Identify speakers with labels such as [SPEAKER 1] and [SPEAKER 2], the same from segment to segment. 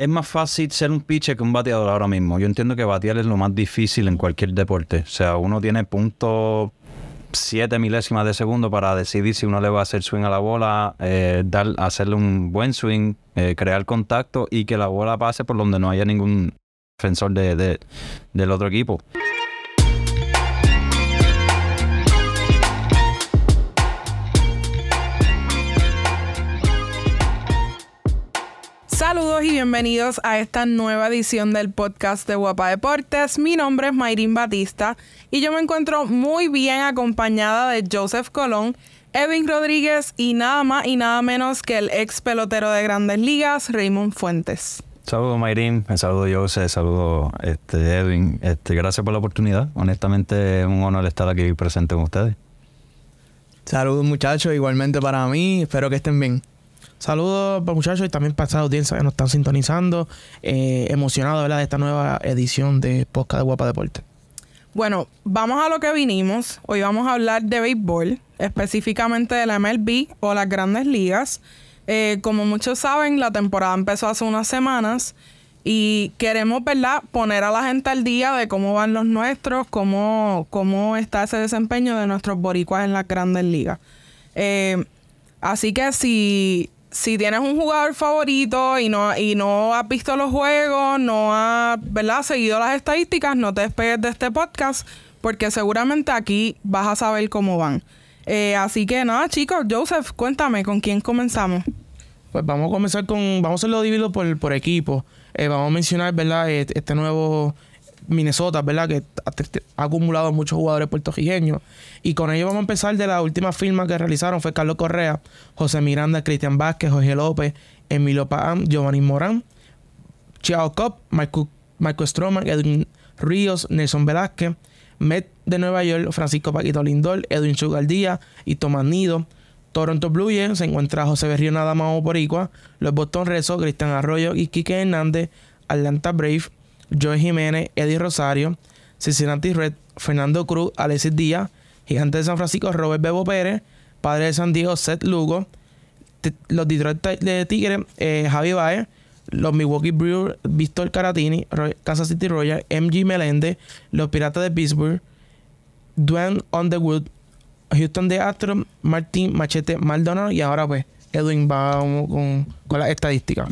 [SPEAKER 1] es más fácil ser un pitcher que un bateador ahora mismo. Yo entiendo que batear es lo más difícil en cualquier deporte. O sea, uno tiene punto siete milésimas de segundo para decidir si uno le va a hacer swing a la bola, eh, dar, hacerle un buen swing, eh, crear contacto y que la bola pase por donde no haya ningún defensor de, del otro equipo.
[SPEAKER 2] Bienvenidos a esta nueva edición del podcast de Guapa Deportes. Mi nombre es Mayrin Batista y yo me encuentro muy bien acompañada de Joseph Colón, Edwin Rodríguez y nada más y nada menos que el ex pelotero de Grandes Ligas, Raymond Fuentes.
[SPEAKER 1] Saludos Mayrin, saludo Joseph, saludo este, Edwin. Este, gracias por la oportunidad. Honestamente es un honor estar aquí presente con ustedes.
[SPEAKER 3] Saludos muchachos, igualmente para mí, espero que estén bien.
[SPEAKER 4] Saludos muchachos y también para esta audiencia que nos están sintonizando. Eh, emocionado de esta nueva edición de Podcast de Guapa Deporte.
[SPEAKER 2] Bueno, vamos a lo que vinimos. Hoy vamos a hablar de béisbol, específicamente de la MLB o las grandes ligas. Eh, como muchos saben, la temporada empezó hace unas semanas y queremos, ¿verdad?, poner a la gente al día de cómo van los nuestros, cómo, cómo está ese desempeño de nuestros boricuas en las grandes ligas. Eh, así que si si tienes un jugador favorito y no, y no has visto los juegos, no has ¿verdad? seguido las estadísticas, no te despegues de este podcast porque seguramente aquí vas a saber cómo van. Eh, así que nada, chicos, Joseph, cuéntame, ¿con quién comenzamos?
[SPEAKER 4] Pues vamos a comenzar con, vamos a hacerlo dividido por, por equipo. Eh, vamos a mencionar, ¿verdad? Este, este nuevo Minnesota, ¿verdad? Que ha acumulado muchos jugadores puertorriqueños. Y con ello vamos a empezar de la última firma que realizaron. Fue Carlos Correa, José Miranda, Cristian Vázquez, Jorge López, Emilio Pam, Giovanni Morán, Chiao Cop, Michael, Stroman, Edwin Ríos, Nelson Velázquez, Met de Nueva York, Francisco Paquito Lindor, Edwin Chugaldía y Tomás Nido. Toronto Blue Jays se encuentra José Berrío Nadamao Poricua, los Boston Red Cristian Arroyo y Quique Hernández, Atlanta Brave, Joe Jiménez, Eddie Rosario, Cincinnati Red, Fernando Cruz, Alexis Díaz, Gigante de San Francisco, Robert Bebo Pérez, Padre de San Diego, Seth Lugo, los Detroit de Tigre, eh, Javi Baez, los Milwaukee Brewers, Víctor Caratini, Kansas City Royals, MG Melende, los Piratas de Pittsburgh, Dwayne Underwood, Houston de Astro, Martín Machete Maldonado y ahora pues Edwin va con, con las estadísticas.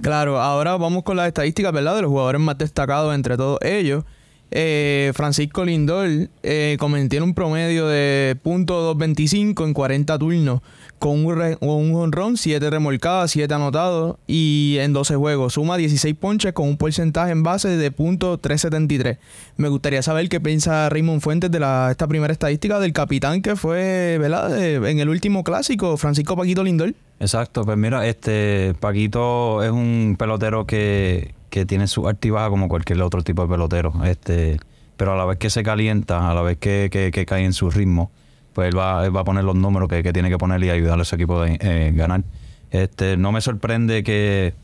[SPEAKER 3] Claro, ahora vamos con las estadísticas, ¿verdad? De los jugadores más destacados entre todos ellos. Eh, Francisco Lindor eh, tiene un promedio de .225 en 40 turnos, con un, un honrón, 7 remolcadas, 7 anotados y en 12 juegos. Suma 16 ponches con un porcentaje en base de .373. Me gustaría saber qué piensa Raymond Fuentes de la, esta primera estadística del capitán que fue ¿verdad? en el último clásico, Francisco Paquito Lindor.
[SPEAKER 1] Exacto, pues mira, este Paquito es un pelotero que, que tiene su altibaja como cualquier otro tipo de pelotero. Este, pero a la vez que se calienta, a la vez que, cae en su ritmo, pues él va, va a poner los números que, tiene que poner y ayudar a ese equipo a eh, ganar. Este, no me sorprende que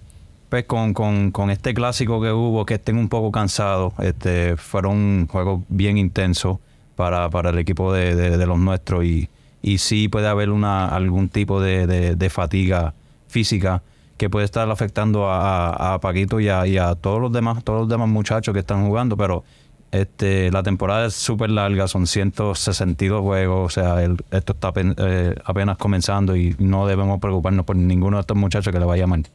[SPEAKER 1] pues con, con, este clásico que hubo, que estén un poco cansados, este, fueron juegos bien intensos para, para el equipo de, de los nuestros y y sí puede haber una, algún tipo de, fatiga física que puede estar afectando a, Paquito y a, todos los demás, todos los demás muchachos que están jugando, pero este, la temporada es súper larga, son 162 juegos, o sea, esto está eh, apenas comenzando y no debemos preocuparnos por ninguno de estos muchachos que le vaya mal.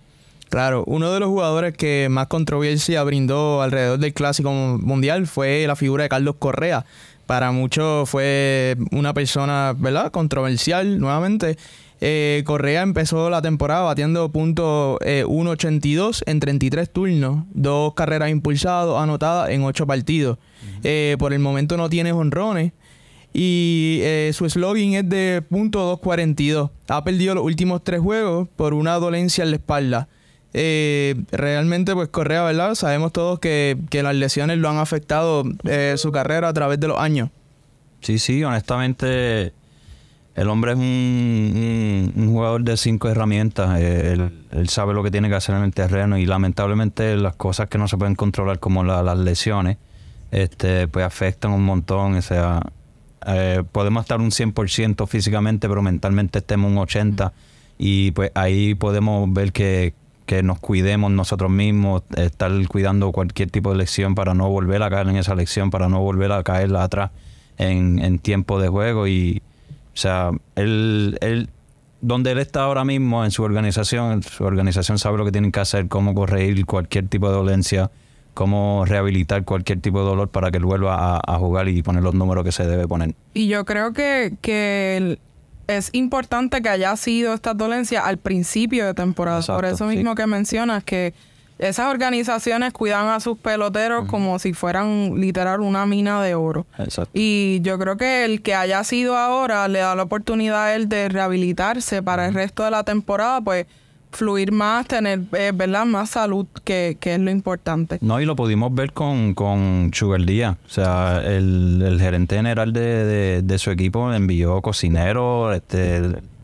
[SPEAKER 3] Claro, uno de los jugadores que más controversia brindó alrededor del Clásico Mundial fue la figura de Carlos Correa, para muchos fue una persona, ¿verdad? Controversial nuevamente. Eh, Correa empezó la temporada batiendo punto 1.82 en 33 turnos, dos carreras impulsadas, anotadas en 8 partidos. Eh, por el momento no tiene honrones y eh, su slogan es de punto .242. Ha perdido los últimos tres juegos por una dolencia en la espalda. Eh, realmente, pues Correa, ¿verdad? Sabemos todos que, las lesiones lo han afectado eh, su carrera a través de los años.
[SPEAKER 1] Sí, sí, honestamente, el hombre es un, jugador de cinco herramientas. Eh, él, sabe lo que tiene que hacer en el terreno y lamentablemente las cosas que no se pueden controlar, como las lesiones, este, pues afectan un montón. O sea, podemos estar un 100% físicamente, pero mentalmente estemos un 80%. Y pues ahí podemos ver que que nos cuidemos nosotros mismos, estar cuidando cualquier tipo de lección para no volver a caer en esa lección, para no volver a caer atrás en, en tiempo de juego. Y, o sea, él, él, donde él está ahora mismo en su organización, su organización sabe lo que tienen que hacer, cómo corregir cualquier tipo de dolencia, cómo rehabilitar cualquier tipo de dolor para que él vuelva a, a jugar y poner los números que se debe poner.
[SPEAKER 2] Y yo creo que, que es importante que haya sido esta dolencia al principio de temporada. Por eso
[SPEAKER 1] sí.
[SPEAKER 2] mismo que mencionas que esas organizaciones cuidan a sus peloteros como si fueran literal una mina de oro.
[SPEAKER 1] Exacto.
[SPEAKER 2] Y yo creo que el que haya sido ahora le da la oportunidad a él de rehabilitarse para el resto de la temporada, pues fluir más, tener, eh, ¿verdad? Más salud, que, que es lo importante.
[SPEAKER 1] No, y lo pudimos ver con, con Sugar Díaz. O sea, el, el gerente general de, de- de su equipo envió cocinero, este,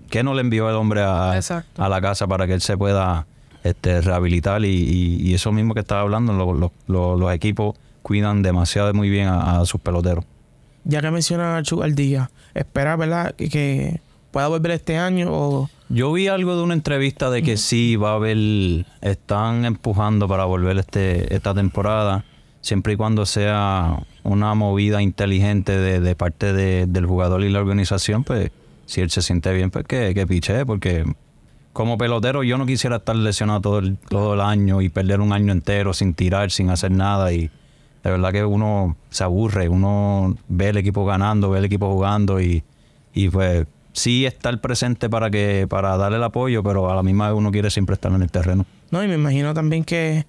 [SPEAKER 1] ¿qué no le envió el hombre a, a la casa para que él se pueda este, rehabilitar? Y, y- y eso mismo que estaba hablando, lo- lo- lo- los equipos cuidan demasiado muy bien a, a sus peloteros.
[SPEAKER 4] Ya que menciona a Díaz, espera, ¿verdad? Que, que pueda volver este año o...
[SPEAKER 1] Yo vi algo de una entrevista de que sí va a haber, están empujando para volver este esta temporada, siempre y cuando sea una movida inteligente de, de parte de- del jugador y la organización, pues si él se siente bien, pues que, que piche, porque como pelotero yo no quisiera estar lesionado todo el, todo el año y perder un año entero sin tirar, sin hacer nada y de verdad que uno se aburre, uno ve el equipo ganando, ve el equipo jugando y, y pues sí estar presente para que para darle el apoyo, pero a la misma vez uno quiere siempre estar en el terreno.
[SPEAKER 4] No, y me imagino también que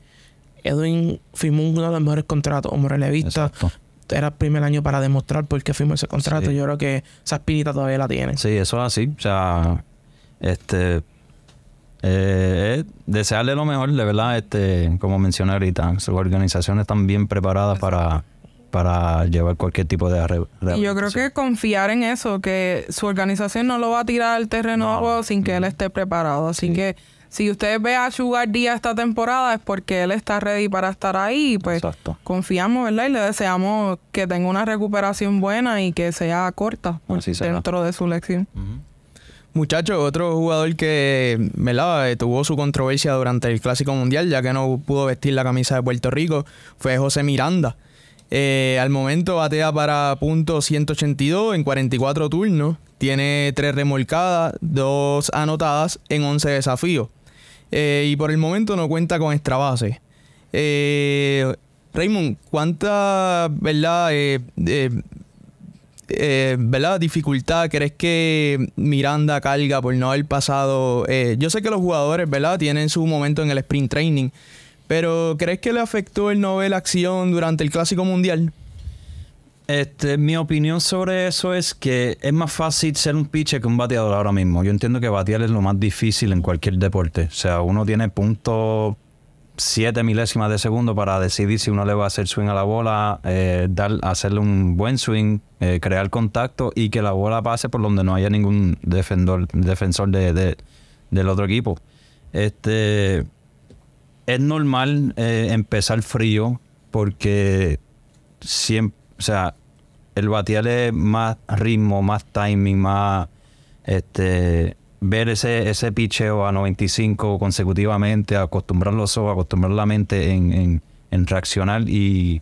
[SPEAKER 4] Edwin firmó uno de los mejores contratos como relevista.
[SPEAKER 1] Exacto.
[SPEAKER 4] Era el primer año para demostrar por qué firmó ese contrato.
[SPEAKER 1] Sí.
[SPEAKER 4] Yo creo que esa espinita todavía la tiene.
[SPEAKER 1] Sí, eso es así. O sea, este eh, es desearle lo mejor, de verdad, este, como mencioné ahorita, sus organizaciones están bien preparadas para, para llevar cualquier tipo de re-
[SPEAKER 2] Y yo creo que confiar en eso, que su organización no lo va a tirar al terreno sin que él esté preparado. Así que si usted ve a Sugar Díaz esta temporada es porque él está ready para estar ahí. Pues
[SPEAKER 1] Exacto.
[SPEAKER 2] confiamos, ¿verdad? Y le deseamos que tenga una recuperación buena y que sea corta
[SPEAKER 1] será.
[SPEAKER 2] dentro de su lección.
[SPEAKER 3] Muchachos, otro jugador que ¿verdad? Eh, tuvo su controversia durante el Clásico Mundial, ya que no pudo vestir la camisa de Puerto Rico, fue José Miranda. Eh, al momento batea para punto 182 en 44 turnos, tiene 3 remolcadas, 2 anotadas en 11 desafíos. Eh, y por el momento no cuenta con extra base. Eh, Raymond, ¿cuánta verdad, eh, ¿verdad? dificultad crees que Miranda carga por no haber pasado? eh, yo sé que los jugadores ¿verdad? tienen su momento en el sprint training, pero ¿crees que le afectó el no ver acción durante el Clásico Mundial?
[SPEAKER 1] Este, mi opinión sobre eso es que es más fácil ser un pitcher que un bateador ahora mismo. Yo entiendo que batear es lo más difícil en cualquier deporte. O sea, uno tiene punto siete milésimas de segundo para decidir si uno le va a hacer swing a la bola, eh, dar, hacerle un buen swing, eh, crear contacto y que la bola pase por donde no haya ningún defensor, defensor de, de- del otro equipo. Este es normal eh, empezar frío porque siempre, o sea, el batear es más ritmo, más timing, más este ver ese, ese picheo a 95 consecutivamente, acostumbrar los ojos, acostumbrar la mente en, en- en reaccionar y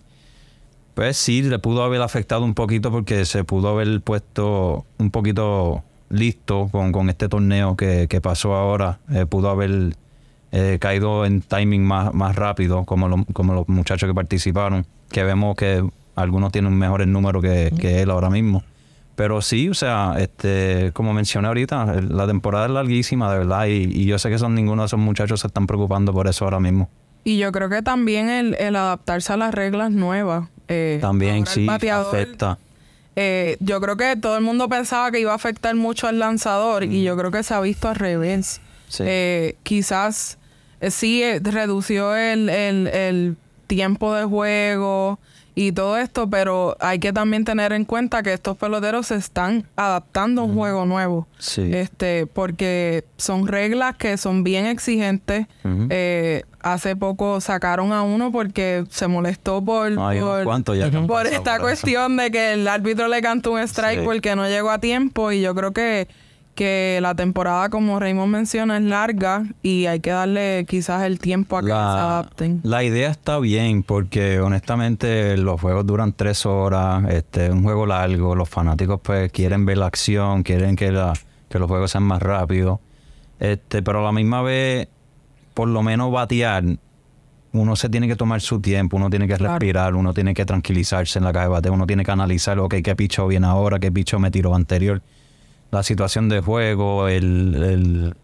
[SPEAKER 1] pues sí, le pudo haber afectado un poquito porque se pudo haber puesto un poquito listo con, con este torneo que, que pasó ahora. Eh, pudo haber eh, caído en timing más, más rápido, como, como los muchachos que participaron, que vemos que algunos tienen mejores números que, que él ahora mismo. Pero sí, o sea, este, como mencioné ahorita, la temporada es larguísima, de verdad, y, y yo sé que son ninguno de esos muchachos se están preocupando por eso ahora mismo.
[SPEAKER 2] Y yo creo que también el, el adaptarse a las reglas nuevas. eh,
[SPEAKER 1] También sí
[SPEAKER 2] bateador,
[SPEAKER 1] afecta.
[SPEAKER 2] eh, yo creo que todo el mundo pensaba que iba a afectar mucho al lanzador y yo creo que se ha visto al revés.
[SPEAKER 1] Sí.
[SPEAKER 2] Eh, quizás eh, sí eh, redució el, el- el tiempo de juego y todo esto, pero hay que también tener en cuenta que estos peloteros se están adaptando a un juego nuevo.
[SPEAKER 1] Sí.
[SPEAKER 2] Este, porque son reglas que son bien exigentes. Eh, hace poco sacaron a uno porque se molestó por,
[SPEAKER 1] unos
[SPEAKER 2] por,
[SPEAKER 1] ya
[SPEAKER 2] esta
[SPEAKER 1] por
[SPEAKER 2] cuestión de que el árbitro le cantó un strike
[SPEAKER 1] Sí.
[SPEAKER 2] porque no llegó a tiempo y yo creo que que la temporada, como Raymond menciona, es larga y hay que darle quizás el tiempo a que se adapten.
[SPEAKER 1] La idea está bien porque honestamente los juegos duran tres horas, este, es un juego largo, los fanáticos pues quieren ver la acción, quieren que, la, que los juegos sean más rápidos, este, pero a la misma vez, por lo menos batear, uno se tiene que tomar su tiempo, uno tiene que respirar, uno tiene que tranquilizarse en la caja de bateo, uno tiene que analizar, ok, qué picho viene ahora, qué picho me tiró anterior la situación de juego, el, el,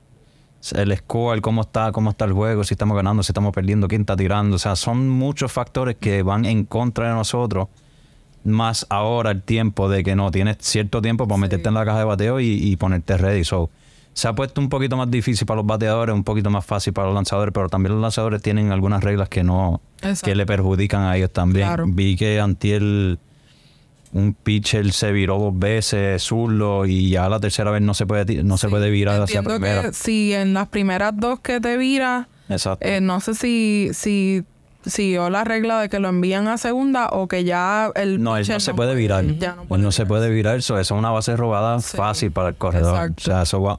[SPEAKER 1] el score, cómo está, cómo está el juego, si estamos ganando, si estamos perdiendo, quién está tirando. O sea, son muchos factores que van en contra de nosotros. Más ahora el tiempo de que no tienes cierto tiempo para meterte en la caja de bateo y, ponerte ready. So, se ha puesto un poquito más difícil para los bateadores, un poquito más fácil para los lanzadores, pero también los lanzadores tienen algunas reglas que no que le perjudican a ellos también. Vi que Antiel un pitcher se viró dos veces zurdo y ya la tercera vez no se puede no se puede virar hacia primera.
[SPEAKER 2] Que si en las primeras dos que te vira, eh, no sé si si siguió la regla de que lo envían a segunda o que ya el
[SPEAKER 1] no él no se puede virar. no, no se puede virar. eso, es una base robada fácil para el corredor. O sea eso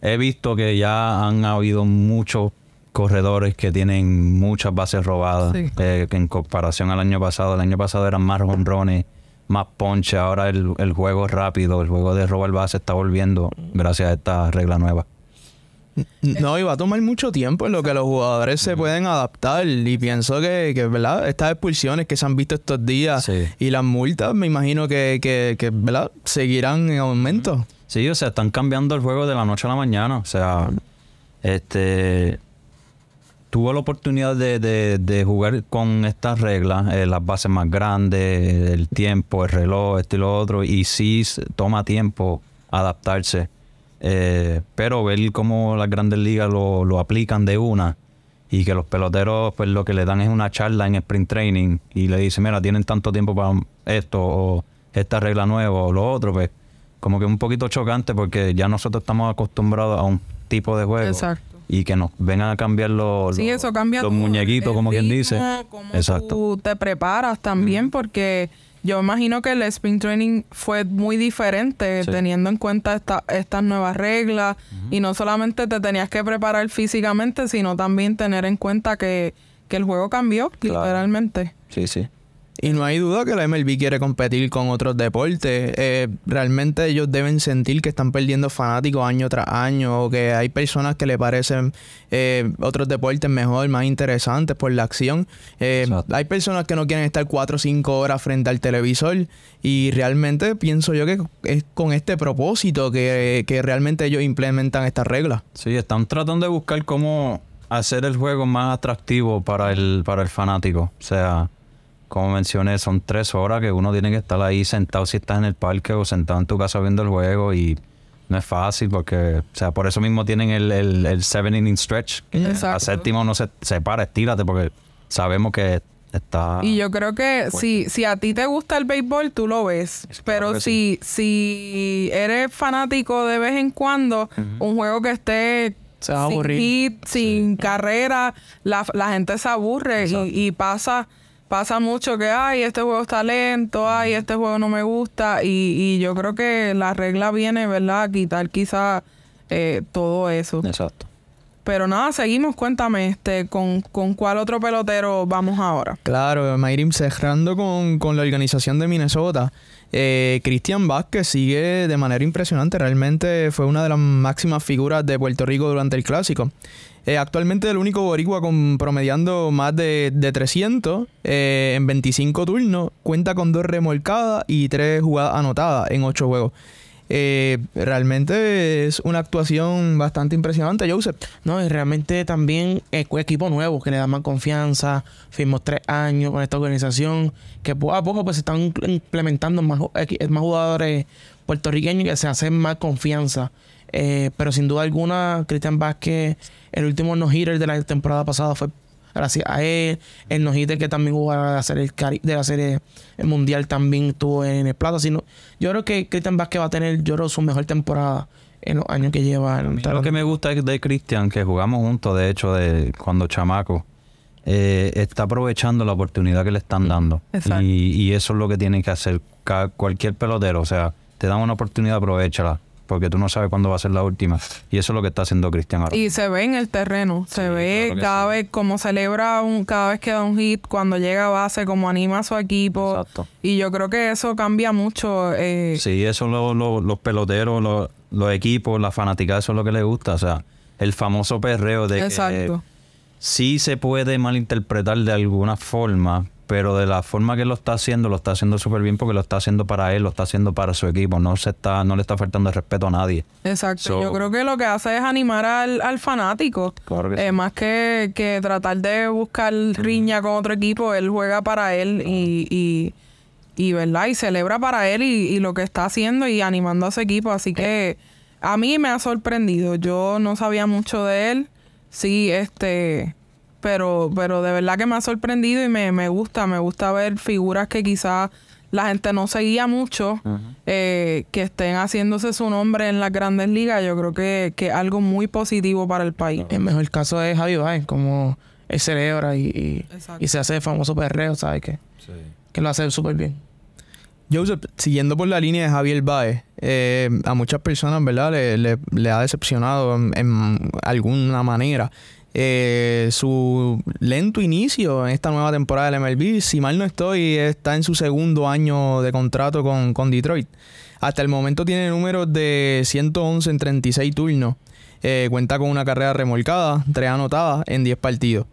[SPEAKER 1] he visto que ya han habido muchos corredores que tienen muchas bases robadas eh, en comparación al año pasado el año pasado eran más honrones más ponche. Ahora el, el juego es rápido, el juego de robar base está volviendo gracias a esta regla nueva.
[SPEAKER 3] No, y va a tomar mucho tiempo en lo que los jugadores se pueden adaptar. Y pienso que, que ¿verdad? Estas expulsiones que se han visto estos días y las multas, me imagino que, que, que, ¿verdad? Seguirán en aumento.
[SPEAKER 1] Sí, o sea, están cambiando el juego de la noche a la mañana. O sea, este tuvo la oportunidad de, jugar con estas reglas, eh, las bases más grandes, el tiempo, el reloj, esto y lo otro, y sí toma tiempo adaptarse. Eh, pero ver cómo las grandes ligas lo, aplican de una y que los peloteros pues lo que le dan es una charla en sprint training y le dicen, mira, tienen tanto tiempo para esto o esta regla nueva o lo otro, pues como que un poquito chocante porque ya nosotros estamos acostumbrados a un tipo de juego. Exacto y que nos vengan a cambiar los,
[SPEAKER 2] sí, eso cambia
[SPEAKER 1] los muñequitos, como quien dice.
[SPEAKER 2] Exacto. Tú te preparas también porque yo imagino que el sprint training fue muy diferente teniendo en cuenta esta, estas nuevas reglas y no solamente te tenías que preparar físicamente, sino también tener en cuenta que, que el juego cambió literalmente.
[SPEAKER 1] Sí, sí.
[SPEAKER 3] Y no hay duda que la MLB quiere competir con otros deportes. Eh, realmente ellos deben sentir que están perdiendo fanáticos año tras año o que hay personas que le parecen eh, otros deportes mejor, más interesantes por la acción. Eh, hay personas que no quieren estar cuatro o cinco horas frente al televisor y realmente pienso yo que es con este propósito que, que realmente ellos implementan estas reglas.
[SPEAKER 1] Sí, están tratando de buscar cómo hacer el juego más atractivo para el, para el fanático. O sea como mencioné, son tres horas que uno tiene que estar ahí sentado si estás en el parque o sentado en tu casa viendo el juego y no es fácil porque, o sea, por eso mismo tienen el, el, seven inning stretch. A séptimo no se, se para, estírate porque sabemos que está...
[SPEAKER 2] Y yo creo que si, si a ti te gusta el béisbol, tú lo ves. pero si, si eres fanático de vez en cuando, un juego que esté sin hit, sin carrera, la, la, gente se aburre y, y pasa pasa mucho que, ay, este juego está lento, ay, este juego no me gusta. Y, y yo creo que la regla viene, ¿verdad?, a quitar quizá eh, todo eso.
[SPEAKER 1] Exacto.
[SPEAKER 2] Pero nada, seguimos, cuéntame, este, con, con cuál otro pelotero vamos ahora.
[SPEAKER 3] Claro, Mayrim, cerrando con, con la organización de Minnesota. Eh, Cristian Vázquez sigue de manera impresionante, realmente fue una de las máximas figuras de Puerto Rico durante el clásico. Eh, actualmente el único boricua con promediando más de, 300 eh, en 25 turnos. Cuenta con dos remolcadas y tres jugadas anotadas en ocho juegos. Eh, realmente es una actuación bastante impresionante, Joseph.
[SPEAKER 4] No, y realmente también es un equipo nuevo que le da más confianza. Firmó tres años con esta organización que poco a poco pues se están implementando más, más jugadores puertorriqueños que se hacen más confianza. pero sin duda alguna, Cristian Vázquez el último no-hitter de la temporada pasada fue gracias a él. El no-hitter que también jugó de la serie, de la serie mundial también estuvo en el plata. Sino, yo creo que Cristian Vázquez va a tener, yo creo, su mejor temporada en los años que lleva. En
[SPEAKER 1] lo que me gusta de Cristian, que jugamos juntos, de hecho, de cuando chamaco, eh, está aprovechando la oportunidad que le están dando. Y, y, eso es lo que tiene que hacer cualquier pelotero. O sea, te dan una oportunidad, aprovechala porque tú no sabes cuándo va a ser la última. Y eso es lo que está haciendo Cristian ahora.
[SPEAKER 2] Y se ve en el terreno, se
[SPEAKER 1] Sí,
[SPEAKER 2] ve
[SPEAKER 1] claro
[SPEAKER 2] cada
[SPEAKER 1] sí.
[SPEAKER 2] vez como celebra un, cada vez que da un hit, cuando llega a base, como anima a su equipo.
[SPEAKER 1] Exacto.
[SPEAKER 2] Y yo creo que eso cambia mucho. eh,
[SPEAKER 1] Sí, eso lo- lo- los peloteros, lo- los equipos, la fanática, eso es lo que les gusta. O sea, el famoso perreo de
[SPEAKER 2] Exacto.
[SPEAKER 1] que sí se puede malinterpretar de alguna forma, pero de la forma que lo está haciendo, lo está haciendo súper bien porque lo está haciendo para él, lo está haciendo para su equipo. No se está, no le está faltando el respeto a nadie.
[SPEAKER 2] Exacto.
[SPEAKER 1] So-
[SPEAKER 2] Yo creo que lo que hace es animar al, al fanático.
[SPEAKER 1] Claro que
[SPEAKER 2] Eh,
[SPEAKER 1] sí.
[SPEAKER 2] Más que, que tratar de buscar riña con otro equipo, él juega para él y, y, y, ¿verdad? Y celebra para él y, y lo que está haciendo y animando a su equipo. Así que a mí me ha sorprendido. Yo no sabía mucho de él. Sí, este... Pero, pero de verdad que me ha sorprendido y me, me gusta. Me gusta ver figuras que quizás la gente no seguía mucho, eh, que estén haciéndose su nombre en las grandes ligas. Yo creo que que es algo muy positivo para el país.
[SPEAKER 4] El mejor caso es Javi Baez, como él celebra y, y, se hace el famoso perreo, ¿sabes? Que, que lo hace súper bien.
[SPEAKER 3] Joseph, siguiendo por la línea de Javier Baez, eh, a muchas personas, ¿verdad? Le, le- le ha decepcionado en, en alguna manera eh, su lento inicio en esta nueva temporada del MLB. Si mal no estoy, está en su segundo año de contrato con, con Detroit. Hasta el momento tiene números de 111 en 36 turnos. Eh, cuenta con una carrera remolcada, tres anotadas en 10 partidos.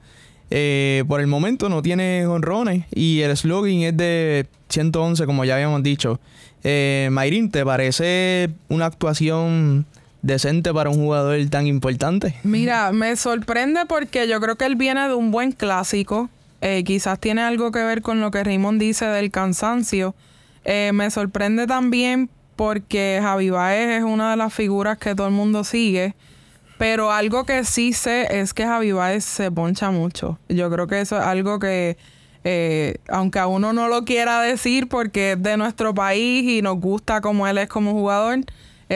[SPEAKER 3] Eh, por el momento no tiene honrones y el slogan es de 111, como ya habíamos dicho. Eh, Mayrin, ¿te parece una actuación decente para un jugador tan importante?
[SPEAKER 2] Mira, me sorprende porque yo creo que él viene de un buen clásico. Eh, quizás tiene algo que ver con lo que Raymond dice del cansancio. Eh, me sorprende también porque Javi Baez es una de las figuras que todo el mundo sigue. Pero algo que sí sé es que Javi Baez se poncha mucho. Yo creo que eso es algo que, eh, aunque a uno no lo quiera decir porque es de nuestro país y nos gusta como él es como jugador,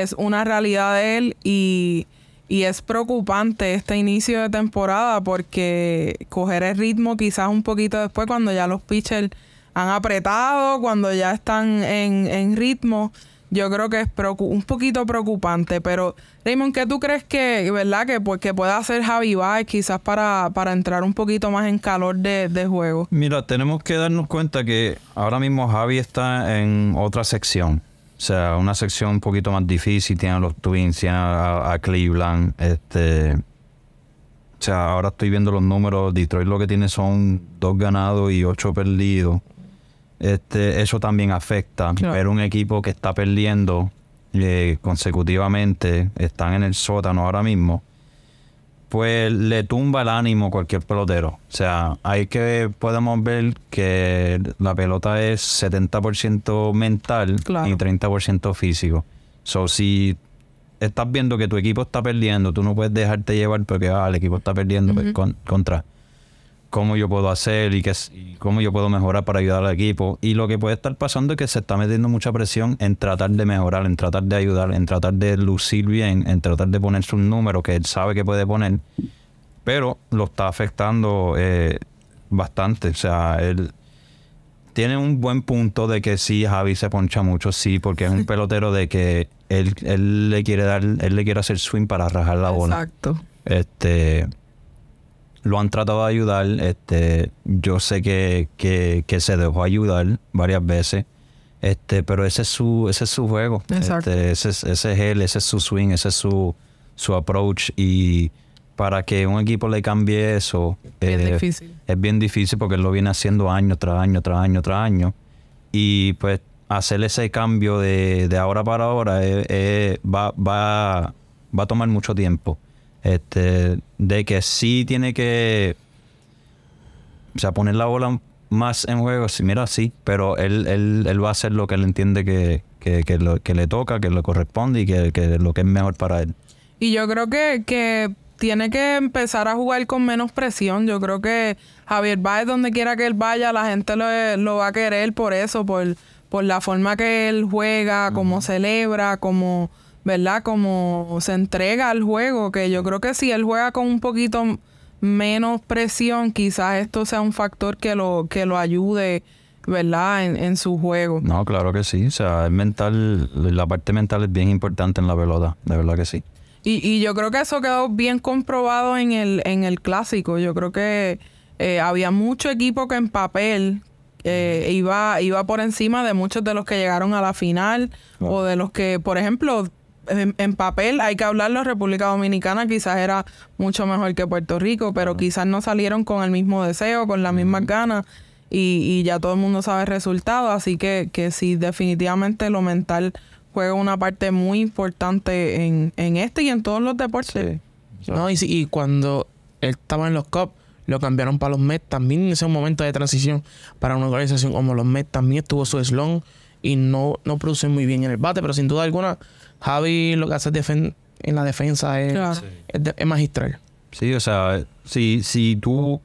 [SPEAKER 2] es una realidad de él y, y es preocupante este inicio de temporada porque coger el ritmo quizás un poquito después cuando ya los pitchers han apretado, cuando ya están en, en ritmo. Yo creo que es un poquito preocupante, pero Raymond, ¿qué tú crees que, verdad, que, pues, que pueda hacer Javi Baez quizás para, para entrar un poquito más en calor de, de juego?
[SPEAKER 1] Mira, tenemos que darnos cuenta que ahora mismo Javi está en otra sección. O sea, una sección un poquito más difícil. Tiene a los Twins, tiene a, a Cleveland. Este, o sea, ahora estoy viendo los números. Detroit lo que tiene son dos ganados y ocho perdidos. Este, eso también afecta.
[SPEAKER 2] Claro.
[SPEAKER 1] Pero un equipo que está perdiendo eh, consecutivamente, están en el sótano ahora mismo pues le tumba el ánimo a cualquier pelotero. O sea, hay que podemos ver que la pelota es 70% mental
[SPEAKER 2] Claro.
[SPEAKER 1] y 30% físico. So, si estás viendo que tu equipo está perdiendo, tú no puedes dejarte llevar porque ah, el equipo está perdiendo pues, con- contra cómo yo puedo hacer y, qué, s- y cómo yo puedo mejorar para ayudar al equipo. Y lo que puede estar pasando es que se está metiendo mucha presión en tratar de mejorar, en tratar de ayudar, en tratar de lucir bien, en tratar de poner sus números que él sabe que puede poner, pero lo está afectando eh, bastante. O sea, él tiene un buen punto de que sí, Javi se poncha mucho, sí, porque es un pelotero de que él, él le quiere dar, él le quiere hacer swing para rajar la bola.
[SPEAKER 2] Exacto.
[SPEAKER 1] Este lo han tratado de ayudar. Este, yo sé que, que, que se dejó ayudar varias veces. Este, pero ese es su, ese es su juego.
[SPEAKER 2] Exacto.
[SPEAKER 1] Este, ese, es, ese es él, ese es su swing, ese es su, su approach. Y para que un equipo le cambie eso,
[SPEAKER 2] Bien
[SPEAKER 1] eh,
[SPEAKER 2] difícil.
[SPEAKER 1] es bien difícil porque él lo viene haciendo año tras año, tras año, tras año. Y pues hacer ese cambio de, de ahora para ahora eh, eh, va, va, va a tomar mucho tiempo. Este, de que sí tiene que o sea, poner la bola más en juego, sí, mira, sí, pero él, él, él va a hacer lo que él entiende que, que, que lo, que le toca, que le corresponde y que, que lo que es mejor para él.
[SPEAKER 2] Y yo creo que, que tiene que empezar a jugar con menos presión. Yo creo que Javier Baez, donde quiera que él vaya, la gente lo, lo va a querer por eso, por, por la forma que él juega, cómo celebra, como, ¿verdad? Como se entrega al juego, que yo creo que si él juega con un poquito menos presión, quizás esto sea un factor que lo, que lo ayude, ¿verdad? En, en su juego.
[SPEAKER 1] No, claro que sí. O sea, el mental, la parte mental es bien importante en la pelota, de verdad que sí.
[SPEAKER 2] Y, y yo creo que eso quedó bien comprobado en el, en el clásico. Yo creo que eh, había mucho equipo que en papel eh, iba, iba por encima de muchos de los que llegaron a la final
[SPEAKER 1] Wow.
[SPEAKER 2] o de los que, por ejemplo, en, en papel hay que hablarlo, República Dominicana quizás era mucho mejor que Puerto Rico, pero quizás no salieron con el mismo deseo, con las mismas ganas y, y ya todo el mundo sabe el resultado, así que, que sí, definitivamente lo mental juega una parte muy importante en, en este y en todos los deportes.
[SPEAKER 4] No, y, sí, y cuando él estaba en los Cups, lo cambiaron para los Mets. También en ese momento de transición para una organización como los Mets también estuvo su slon y no, no produce muy bien en el bate, pero sin duda alguna, Javi lo que hace defen- en la defensa es,
[SPEAKER 2] Claro.
[SPEAKER 4] es de- es magistral.
[SPEAKER 1] Sí, o sea, si, si tú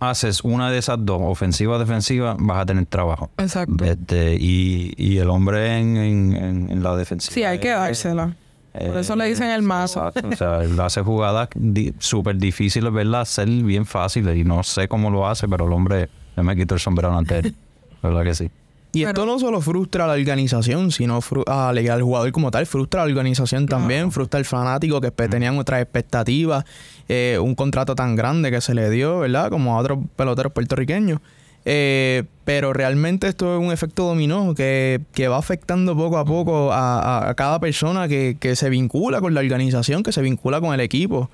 [SPEAKER 1] haces una de esas dos, ofensiva o defensiva, vas a tener trabajo.
[SPEAKER 2] Exacto.
[SPEAKER 1] Este, y, y el hombre en, en- en- en la defensiva.
[SPEAKER 2] Sí, hay que dársela. Por
[SPEAKER 1] eh,
[SPEAKER 2] eso le dicen el mazo.
[SPEAKER 1] O sea, él hace jugadas di- súper difíciles, ¿verdad? Hacer bien fáciles. Y no sé cómo lo hace, pero el hombre, yo me quito el sombrero ante él. ¿Verdad que sí?
[SPEAKER 3] Y
[SPEAKER 2] Pero-
[SPEAKER 3] esto no solo frustra a la organización, sino fru- al, al jugador como tal, frustra a la organización también, frustra al fanático que tenían otras expectativas, eh, un contrato tan grande que se le dio, ¿verdad? Como a otros peloteros puertorriqueños. Eh, pero realmente esto es un efecto dominó que, que va afectando poco a poco a, a- a cada persona que, que se vincula con la organización, que se vincula con el equipo.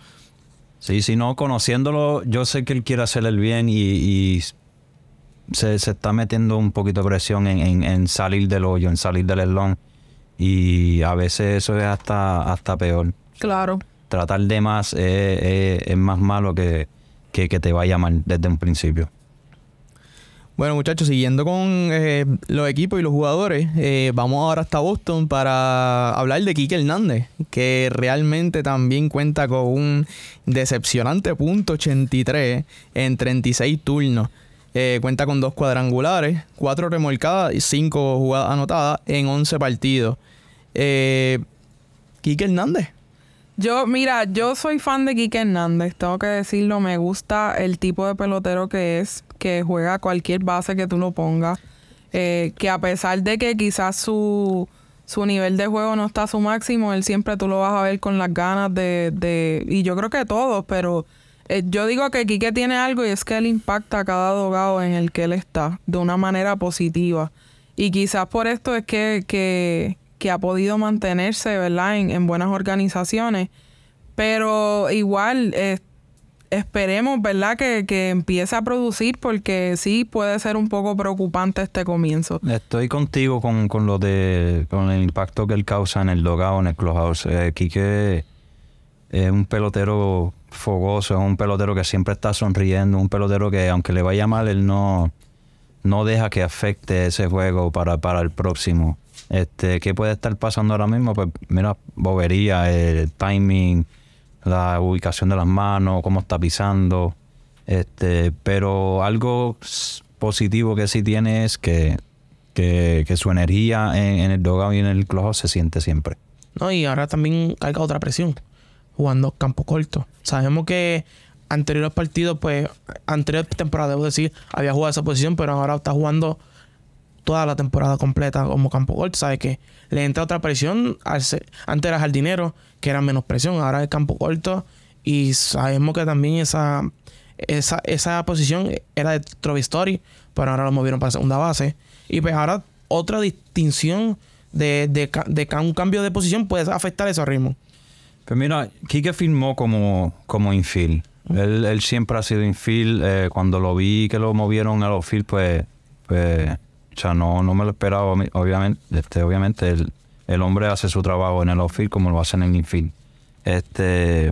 [SPEAKER 1] Sí, si no, conociéndolo, yo sé que él quiere hacer el bien y, y se, se está metiendo un poquito de presión en, en- en salir del hoyo, en salir del eslón. Y a veces eso es hasta, hasta peor.
[SPEAKER 2] Claro.
[SPEAKER 1] Tratar de más es, es- es más malo que, que que te vaya mal desde un principio.
[SPEAKER 3] Bueno, muchachos, siguiendo con eh, los equipos y los jugadores, eh, vamos ahora hasta Boston para hablar de Kike Hernández, que realmente también cuenta con un decepcionante punto 83 en 36 turnos. Eh, cuenta con dos cuadrangulares, cuatro remolcadas y cinco jugadas anotadas en 11 partidos. Eh, Kike Hernández.
[SPEAKER 2] Yo, mira, yo soy fan de Quique Hernández, tengo que decirlo, me gusta el tipo de pelotero que es, que juega cualquier base que tú lo pongas, eh, que a pesar de que quizás su, su nivel de juego no está a su máximo, él siempre tú lo vas a ver con las ganas de, de y yo creo que todos, pero eh, yo digo que Quique tiene algo y es que él impacta a cada dogado en el que él está de una manera positiva. Y quizás por esto es que, que, que ha podido mantenerse, ¿verdad? En, en buenas organizaciones. Pero igual, eh, esperemos, ¿verdad? Que, que empiece a producir porque sí puede ser un poco preocupante este comienzo.
[SPEAKER 1] Estoy contigo con, con lo de con el impacto que él causa en el dogado, en el clubhouse. Eh, Quique es un pelotero fogoso, es un pelotero que siempre está sonriendo, un pelotero que aunque le vaya mal, él no, no deja que afecte ese juego para, para el próximo. Este, ¿Qué puede estar pasando ahora mismo? Pues mira, bobería, el timing, la ubicación de las manos, cómo está pisando. Este, pero algo positivo que sí tiene es que, que, que su energía en, el dogado y en el clubhouse se siente siempre.
[SPEAKER 4] ¿no? Y ahora también hay otra presión, jugando campo corto. Sabemos que anteriores partidos, pues, anterior temporada, debo decir, había jugado esa posición, pero ahora está jugando toda la temporada completa como campo corto. Sabe que le entra otra presión. antes era jardinero, que era menos presión, ahora es campo corto. Y sabemos que también esa, esa, esa posición era de Trovistori, pero ahora lo movieron para segunda base. Y pues ahora otra distinción de, de, de un cambio de posición puede afectar esos ritmos.
[SPEAKER 1] Pues mira, Quique firmó como, como infield. Él, él siempre ha sido infield. Eh, cuando lo vi que lo movieron al outfield, pues, pues o sea, no, no me lo esperaba. Obvi- Obviamente, este, obviamente el, el hombre hace su trabajo en el outfield como lo hace en el infield. Este,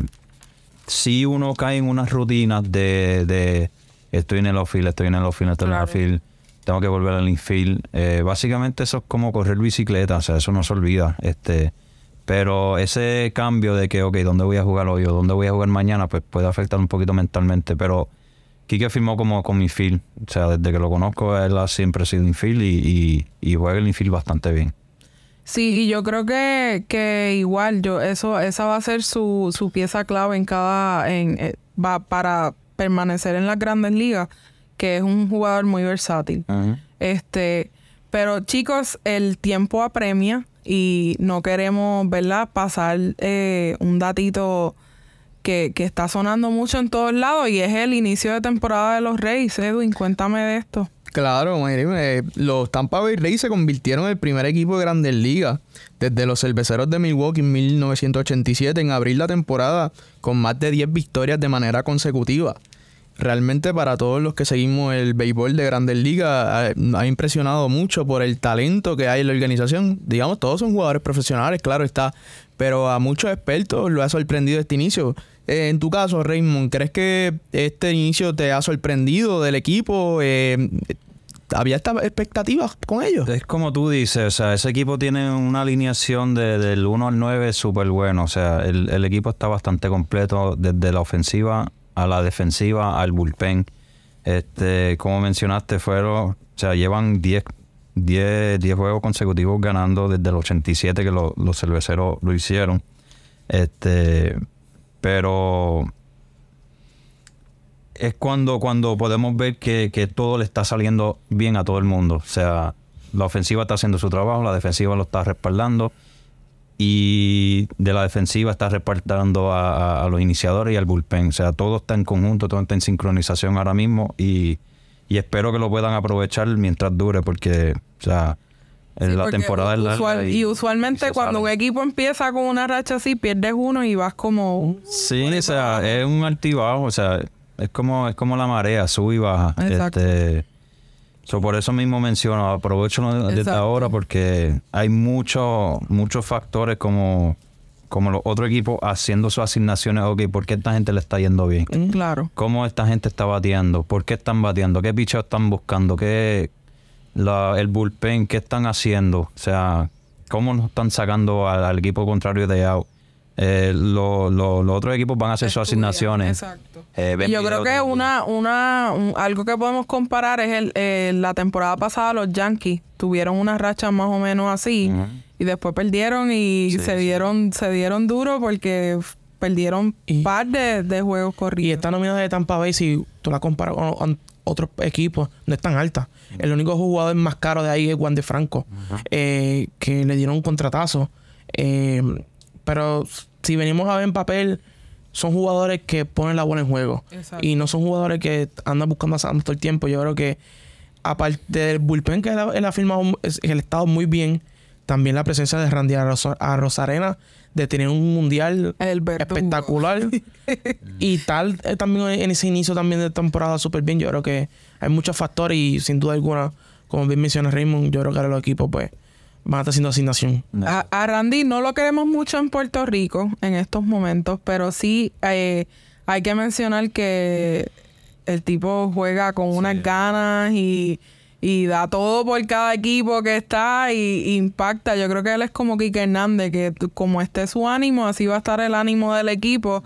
[SPEAKER 1] si uno cae en unas rutinas de, de estoy en el outfield, estoy en el outfield, estoy en el outfield, tengo que volver al infield. Eh, básicamente eso es como correr bicicleta, o sea, eso no se olvida. Este, pero ese cambio de que, ok, ¿dónde voy a jugar hoy o dónde voy a jugar mañana? Pues puede afectar un poquito mentalmente. Pero Quique firmó como con infield. O sea, desde que lo conozco, él ha siempre sido infield y, y, y juega el infield bastante bien.
[SPEAKER 2] Sí, y yo creo que, que igual yo eso esa va a ser su, su pieza clave en cada en eh, va para permanecer en las Grandes Ligas, que es un jugador muy versátil. Este, pero chicos, el tiempo apremia y no queremos, ¿verdad? Pasar eh, un datito que, que está sonando mucho en todos lados y es el inicio de temporada de los Reyes. Edwin, cuéntame de esto.
[SPEAKER 3] Claro, mire, los Tampa Bay Rays se convirtieron en el primer equipo de Grandes Ligas desde los cerveceros de Milwaukee en 1987 en abrir la temporada con más de 10 victorias de manera consecutiva. Realmente para todos los que seguimos el béisbol de Grandes Ligas ha, impresionado mucho por el talento que hay en la organización. Digamos, todos son jugadores profesionales, claro está, pero a muchos expertos lo ha sorprendido este inicio. Eh, en tu caso, Raymond, ¿crees que este inicio te ha sorprendido del equipo? Eh, ¿Había estas expectativas con ellos?
[SPEAKER 1] Es como tú dices, o sea, ese equipo tiene una alineación de, del 1 al 9 súper bueno. O sea, el, el equipo está bastante completo desde la ofensiva a la defensiva al bullpen. Este, como mencionaste, fueron, o sea, llevan 10 10, 10 juegos consecutivos ganando desde el 87 que lo- los cerveceros lo hicieron. Este, pero es cuando, cuando podemos ver que, que todo le está saliendo bien a todo el mundo. O sea, la ofensiva está haciendo su trabajo, la defensiva lo está respaldando y de la defensiva está respaldando a, a- a los iniciadores y al bullpen. O sea, todo está en conjunto, todo está en sincronización ahora mismo y, y espero que lo puedan aprovechar mientras dure porque, o sea, en
[SPEAKER 2] Sí,
[SPEAKER 1] la temporada es larga
[SPEAKER 2] usual- y, usualmente cuando un equipo empieza con una racha así, pierdes uno y vas como...
[SPEAKER 1] Sí, o sea, es un altibajo, o sea, es como, es como la marea, sube y baja.
[SPEAKER 2] Exacto.
[SPEAKER 1] Este, so, por eso mismo menciono, aprovecho desde
[SPEAKER 2] Exacto.
[SPEAKER 1] ahora porque hay muchos muchos factores como, como los otros equipos haciendo sus asignaciones. Ok, ¿por qué esta gente le está yendo bien?
[SPEAKER 2] Claro.
[SPEAKER 1] ¿Cómo esta gente está bateando? ¿Por qué están bateando? ¿Qué picheo están buscando? ¿Qué la- el bullpen? ¿Qué están haciendo? O sea, ¿cómo nos están sacando al, al equipo contrario de out? Eh, lo- lo- los otros equipos van a hacer sus asignaciones.
[SPEAKER 2] Exacto.
[SPEAKER 1] Eh,
[SPEAKER 2] Y yo creo que una, una, un- algo que podemos comparar es el, eh, la temporada pasada los Yankees tuvieron una racha más o menos así y después perdieron y
[SPEAKER 1] Sí,
[SPEAKER 2] se
[SPEAKER 1] sí.
[SPEAKER 2] dieron se dieron duro porque perdieron
[SPEAKER 4] Y-
[SPEAKER 2] par de, de juegos
[SPEAKER 4] Y
[SPEAKER 2] corridos.
[SPEAKER 4] esta nómina de Tampa Bay, si tú la comparas con, con otros equipos, no es tan alta. El único jugador más caro de ahí es Juan de Franco, eh, que le dieron un contratazo. Eh, pero si venimos a ver en papel, son jugadores que ponen la bola en juego.
[SPEAKER 2] Exacto.
[SPEAKER 4] Y no son jugadores que andan buscando a Santos todo el tiempo. Yo creo que, aparte del bullpen que él, ha- firmado, ha estado muy bien. También la presencia de Randy a, Rosa- a Rosarena, de tener un mundial
[SPEAKER 2] El
[SPEAKER 4] espectacular. y tal, eh, también en ese inicio también de temporada súper bien. Yo creo que hay muchos factores y sin duda alguna, como bien menciona Raymond, yo creo que ahora los equipos pues van a estar haciendo asignación.
[SPEAKER 2] A, a Randy no lo queremos mucho en Puerto Rico en estos momentos, pero sí eh, hay que mencionar que el tipo juega con unas ganas y, y da todo por cada equipo que está y, y impacta. Yo creo que él es como Kike Hernández, que como esté su ánimo, así va a estar el ánimo del equipo.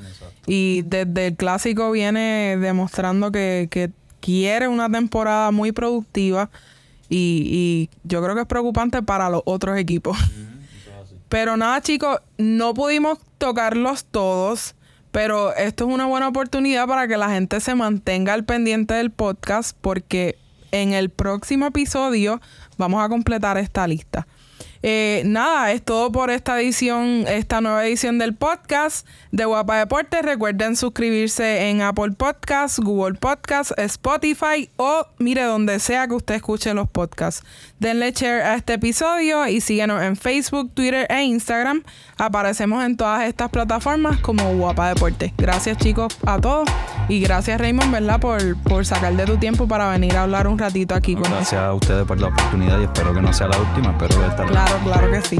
[SPEAKER 2] Y desde el clásico viene demostrando que, que quiere una temporada muy productiva. Y, y yo creo que es preocupante para los otros equipos. Pero nada, chicos, no pudimos tocarlos todos. Pero esto es una buena oportunidad para que la gente se mantenga al pendiente del podcast porque en el próximo episodio vamos a completar esta lista. Eh, nada, es todo por esta edición, esta nueva edición del podcast de Guapa Deportes. Recuerden suscribirse en Apple Podcasts, Google Podcasts, Spotify o mire donde sea que usted escuche los podcasts. Denle share a este episodio y síguenos en Facebook, Twitter e Instagram. Aparecemos en todas estas plataformas como Guapa Deportes. Gracias chicos a todos y gracias Raymond, ¿verdad? Por, por sacar de tu tiempo para venir a hablar un ratito aquí con nosotros.
[SPEAKER 1] Gracias a ustedes por la oportunidad y espero que no sea la última. Espero estar
[SPEAKER 2] Claro, claro que sí.